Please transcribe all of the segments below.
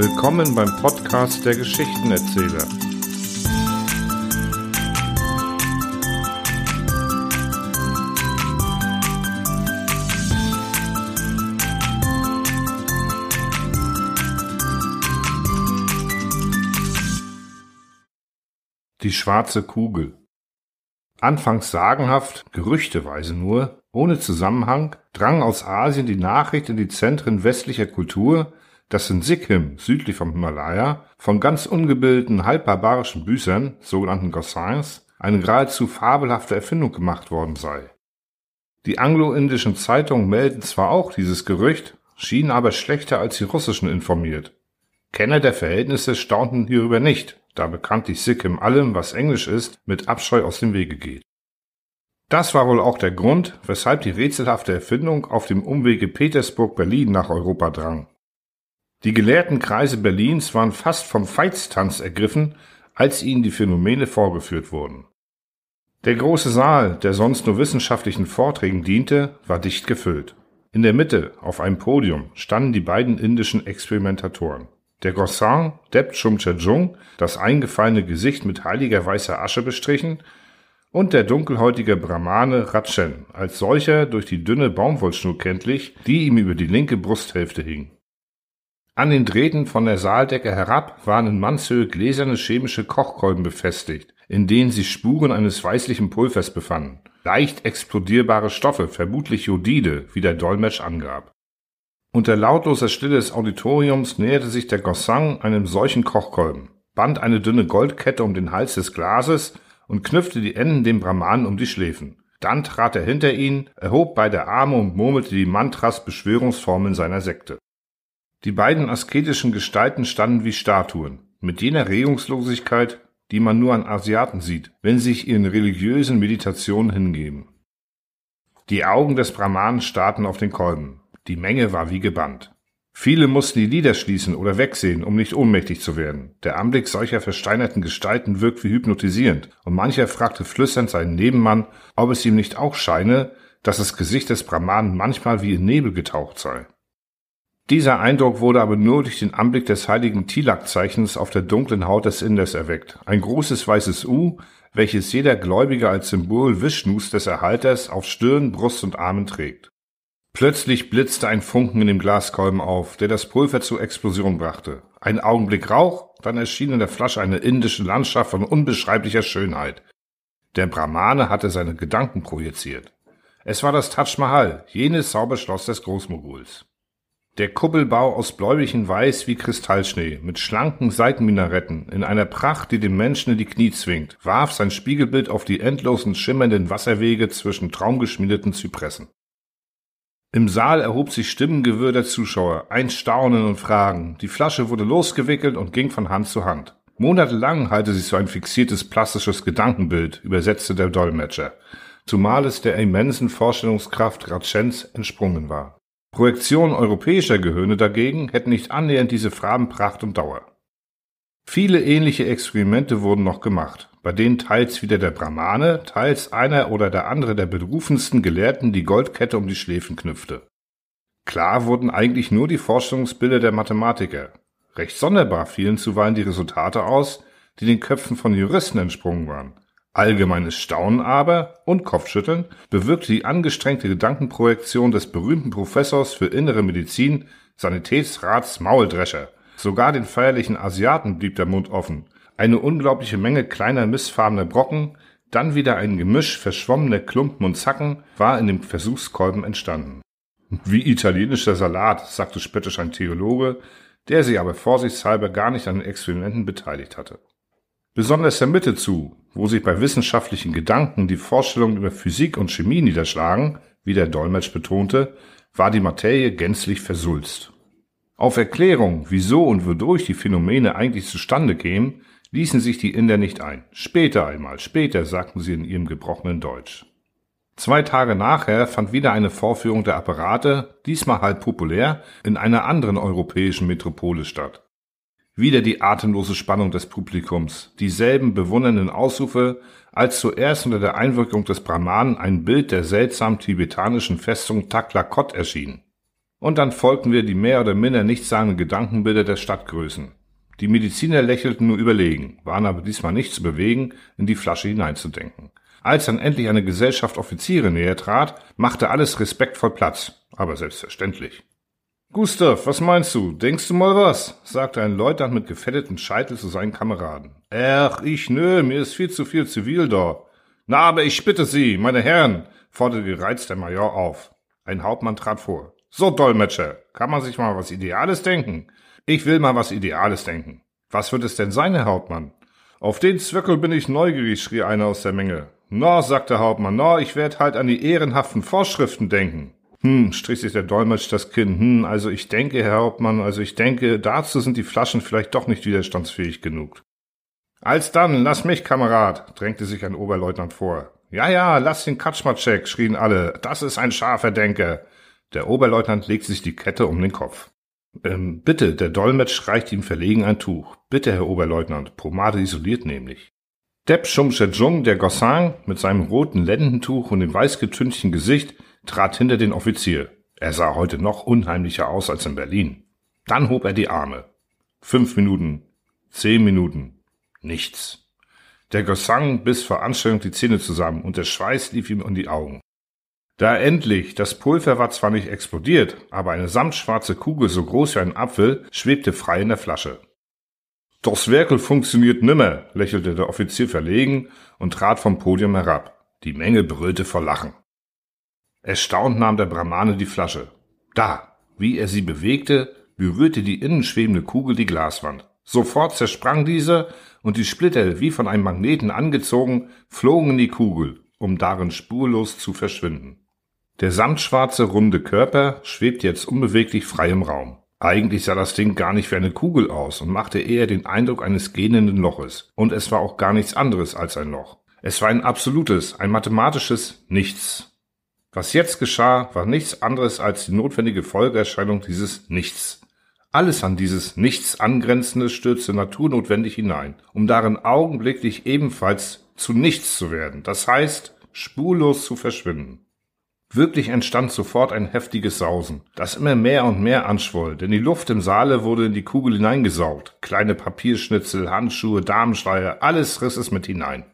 Willkommen beim Podcast der Geschichtenerzähler. Die schwarze Kugel. Anfangs sagenhaft, gerüchteweise nur, ohne Zusammenhang, drang aus Asien die Nachricht in die Zentren westlicher Kultur, dass in Sikkim, südlich vom Himalaya, von ganz ungebildeten, halbbarbarischen Büßern, sogenannten Gossins, eine geradezu fabelhafte Erfindung gemacht worden sei. Die anglo-indischen Zeitungen melden zwar auch dieses Gerücht, schienen aber schlechter als die russischen informiert. Kenner der Verhältnisse staunten hierüber nicht, da bekanntlich Sikkim allem, was Englisch ist, mit Abscheu aus dem Wege geht. Das war wohl auch der Grund, weshalb die rätselhafte Erfindung auf dem Umwege Petersburg-Berlin nach Europa drang. Die gelehrten Kreise Berlins waren fast vom Veitstanz ergriffen, als ihnen die Phänomene vorgeführt wurden. Der große Saal, der sonst nur wissenschaftlichen Vorträgen diente, war dicht gefüllt. In der Mitte, auf einem Podium, standen die beiden indischen Experimentatoren. Der Gossan Deb Chumchajung, das eingefallene Gesicht mit heiliger weißer Asche bestrichen, und der dunkelhäutige Brahmane Ratchen, als solcher durch die dünne Baumwollschnur kenntlich, die ihm über die linke Brusthälfte hing. An den Drähten von der Saaldecke herab waren in Mannshöhe gläserne chemische Kochkolben befestigt, in denen sich Spuren eines weißlichen Pulvers befanden. Leicht explodierbare Stoffe, vermutlich Jodide, wie der Dolmetsch angab. Unter lautloser Stille des Auditoriums näherte sich der Gossan einem solchen Kochkolben, band eine dünne Goldkette um den Hals des Glases und knüpfte die Enden dem Brahmanen um die Schläfen. Dann trat er hinter ihn, erhob beide Arme und murmelte die Mantras Beschwörungsformeln seiner Sekte. Die beiden asketischen Gestalten standen wie Statuen, mit jener Regungslosigkeit, die man nur an Asiaten sieht, wenn sie sich ihren religiösen Meditationen hingeben. Die Augen des Brahmanen starrten auf den Kolben. Die Menge war wie gebannt. Viele mussten die Lider schließen oder wegsehen, um nicht ohnmächtig zu werden. Der Anblick solcher versteinerten Gestalten wirkt wie hypnotisierend, und mancher fragte flüsternd seinen Nebenmann, ob es ihm nicht auch scheine, dass das Gesicht des Brahmanen manchmal wie in Nebel getaucht sei. Dieser Eindruck wurde aber nur durch den Anblick des heiligen Tilak-Zeichens auf der dunklen Haut des Inders erweckt. Ein großes weißes U, welches jeder Gläubige als Symbol Vishnus des Erhalters auf Stirn, Brust und Armen trägt. Plötzlich blitzte ein Funken in dem Glaskolben auf, der das Pulver zur Explosion brachte. Ein Augenblick Rauch, dann erschien in der Flasche eine indische Landschaft von unbeschreiblicher Schönheit. Der Brahmane hatte seine Gedanken projiziert. Es war das Taj Mahal, jenes Zauberschloss des Großmoguls. Der Kuppelbau aus bläulichem Weiß wie Kristallschnee, mit schlanken Seitenminaretten, in einer Pracht, die den Menschen in die Knie zwingt, warf sein Spiegelbild auf die endlosen schimmernden Wasserwege zwischen traumgeschmiedeten Zypressen. Im Saal erhob sich Stimmengewirr der Zuschauer, ein Staunen und Fragen. Die Flasche wurde losgewickelt und ging von Hand zu Hand. Monatelang halte sich so ein fixiertes plastisches Gedankenbild, übersetzte der Dolmetscher, zumal es der immensen Vorstellungskraft Ratschens entsprungen war. Projektionen europäischer Gehirne dagegen hätten nicht annähernd diese Farbenpracht und Dauer. Viele ähnliche Experimente wurden noch gemacht, bei denen teils wieder der Brahmane, teils einer oder der andere der berufensten Gelehrten die Goldkette um die Schläfen knüpfte. Klar wurden eigentlich nur die Vorstellungsbilder der Mathematiker. Recht sonderbar fielen zuweilen die Resultate aus, die den Köpfen von Juristen entsprungen waren. Allgemeines Staunen aber und Kopfschütteln bewirkte die angestrengte Gedankenprojektion des berühmten Professors für innere Medizin, Sanitätsrats Mauldrescher, Sogar den feierlichen Asiaten blieb der Mund offen. Eine unglaubliche Menge kleiner missfarbener Brocken, dann wieder ein Gemisch verschwommener Klumpen und Zacken war in dem Versuchskolben entstanden. Wie italienischer Salat, sagte spöttisch ein Theologe, der sich aber vorsichtshalber gar nicht an den Experimenten beteiligt hatte. Besonders der Mitte zu, wo sich bei wissenschaftlichen Gedanken die Vorstellungen über Physik und Chemie niederschlagen, wie der Dolmetsch betonte, war die Materie gänzlich versulzt. Auf Erklärung, wieso und wodurch die Phänomene eigentlich zustande kämen, ließen sich die Inder nicht ein. Später einmal, später, sagten sie in ihrem gebrochenen Deutsch. Zwei Tage nachher fand wieder eine Vorführung der Apparate, diesmal halb populär, in einer anderen europäischen Metropole statt. Wieder die atemlose Spannung des Publikums, dieselben bewundernden Ausrufe, als zuerst unter der Einwirkung des Brahmanen ein Bild der seltsam tibetanischen Festung Taklakot erschien. Und dann folgten wir die mehr oder minder nichtssagenden Gedankenbilder der Stadtgrößen. Die Mediziner lächelten nur überlegen, waren aber diesmal nicht zu bewegen, in die Flasche hineinzudenken. Als dann endlich eine Gesellschaft Offiziere näher trat, machte alles respektvoll Platz, aber selbstverständlich. Gustav, was meinst du? Denkst du mal was? sagte ein Leutnant mit gefetteten Scheitel zu seinen Kameraden. Ach, ich nö, mir ist viel zu viel zivil da. Na, aber ich bitte Sie, meine Herren, forderte gereizt der Major auf. Ein Hauptmann trat vor. So, Dolmetscher, kann man sich mal was Ideales denken? Ich will mal was Ideales denken. Was wird es denn sein, Herr Hauptmann? Auf den Zwickel bin ich neugierig, schrie einer aus der Menge. Na, sagte der Hauptmann, na, ich werd halt an die ehrenhaften Vorschriften denken. Hm, strich sich der Dolmetsch das Kinn. Hm, also ich denke, Herr Hauptmann, also ich denke, dazu sind die Flaschen vielleicht doch nicht widerstandsfähig genug. Alsdann, lass mich, Kamerad, drängte sich ein Oberleutnant vor. Ja, ja, lass den Katschmatschek, schrien alle. Das ist ein scharfer Denker. Der Oberleutnant legte sich die Kette um den Kopf. Ähm, bitte, der Dolmetsch reicht ihm verlegen ein Tuch. Bitte, Herr Oberleutnant, Pomade isoliert nämlich. Depp Shumshejung, der Gossin, mit seinem roten Lendentuch und dem weißgetünchten Gesicht, trat hinter den Offizier. Er sah heute noch unheimlicher aus als in Berlin. Dann hob er die Arme. Fünf Minuten, zehn Minuten, nichts. Der Gesang biss vor Anstrengung die Zähne zusammen und der Schweiß lief ihm um die Augen. Da endlich, das Pulver war zwar nicht explodiert, aber eine samtschwarze Kugel so groß wie ein Apfel schwebte frei in der Flasche. Das Werkel funktioniert nimmer, lächelte der Offizier verlegen und trat vom Podium herab. Die Menge brüllte vor Lachen. Erstaunt nahm der Brahmane die Flasche. Da, wie er sie bewegte, berührte die innen schwebende Kugel die Glaswand. Sofort zersprang diese und die Splitter, wie von einem Magneten angezogen, flogen in die Kugel, um darin spurlos zu verschwinden. Der samtschwarze runde Körper schwebt jetzt unbeweglich frei im Raum. Eigentlich sah das Ding gar nicht wie eine Kugel aus und machte eher den Eindruck eines gähnenden Loches. Und es war auch gar nichts anderes als ein Loch. Es war ein absolutes, ein mathematisches Nichts. Was jetzt geschah, war nichts anderes als die notwendige Folgeerscheinung dieses Nichts. Alles an dieses Nichts angrenzende stürzte naturnotwendig hinein, um darin augenblicklich ebenfalls zu nichts zu werden, das heißt spurlos zu verschwinden. Wirklich entstand sofort ein heftiges Sausen, das immer mehr und mehr anschwoll, denn die Luft im Saale wurde in die Kugel hineingesaugt. Kleine Papierschnitzel, Handschuhe, Damenschleier, alles riss es mit hinein.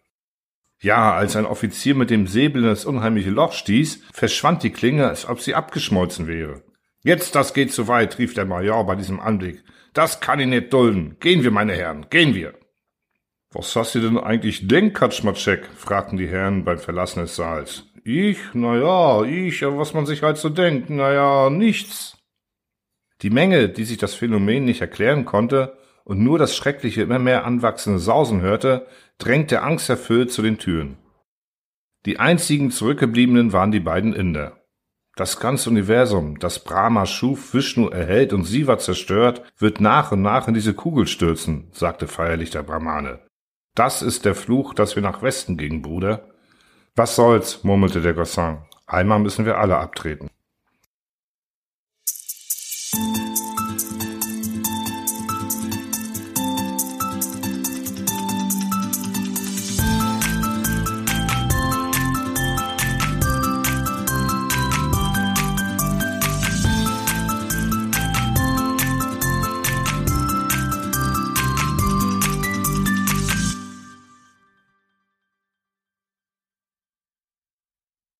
Ja, als ein Offizier mit dem Säbel in das unheimliche Loch stieß, verschwand die Klinge, als ob sie abgeschmolzen wäre. Jetzt, das geht zu weit, rief der Major bei diesem Anblick. Das kann ich nicht dulden. Gehen wir, meine Herren, gehen wir. Was hast du denn eigentlich denk, Katschmatschek? fragten die Herren beim Verlassen des Saals. Ich? Na ja, ich, was man sich halt so denkt. Na ja, nichts. Die Menge, die sich das Phänomen nicht erklären konnte, und nur das schreckliche, immer mehr anwachsende Sausen hörte, drängte angsterfüllt zu den Türen. Die einzigen Zurückgebliebenen waren die beiden Inder. Das ganze Universum, das Brahma schuf, Vishnu erhält und Siva zerstört, wird nach und nach in diese Kugel stürzen, sagte feierlich der Brahmane. Das ist der Fluch, dass wir nach Westen gingen, Bruder. Was soll's, murmelte der Gossin. Einmal müssen wir alle abtreten.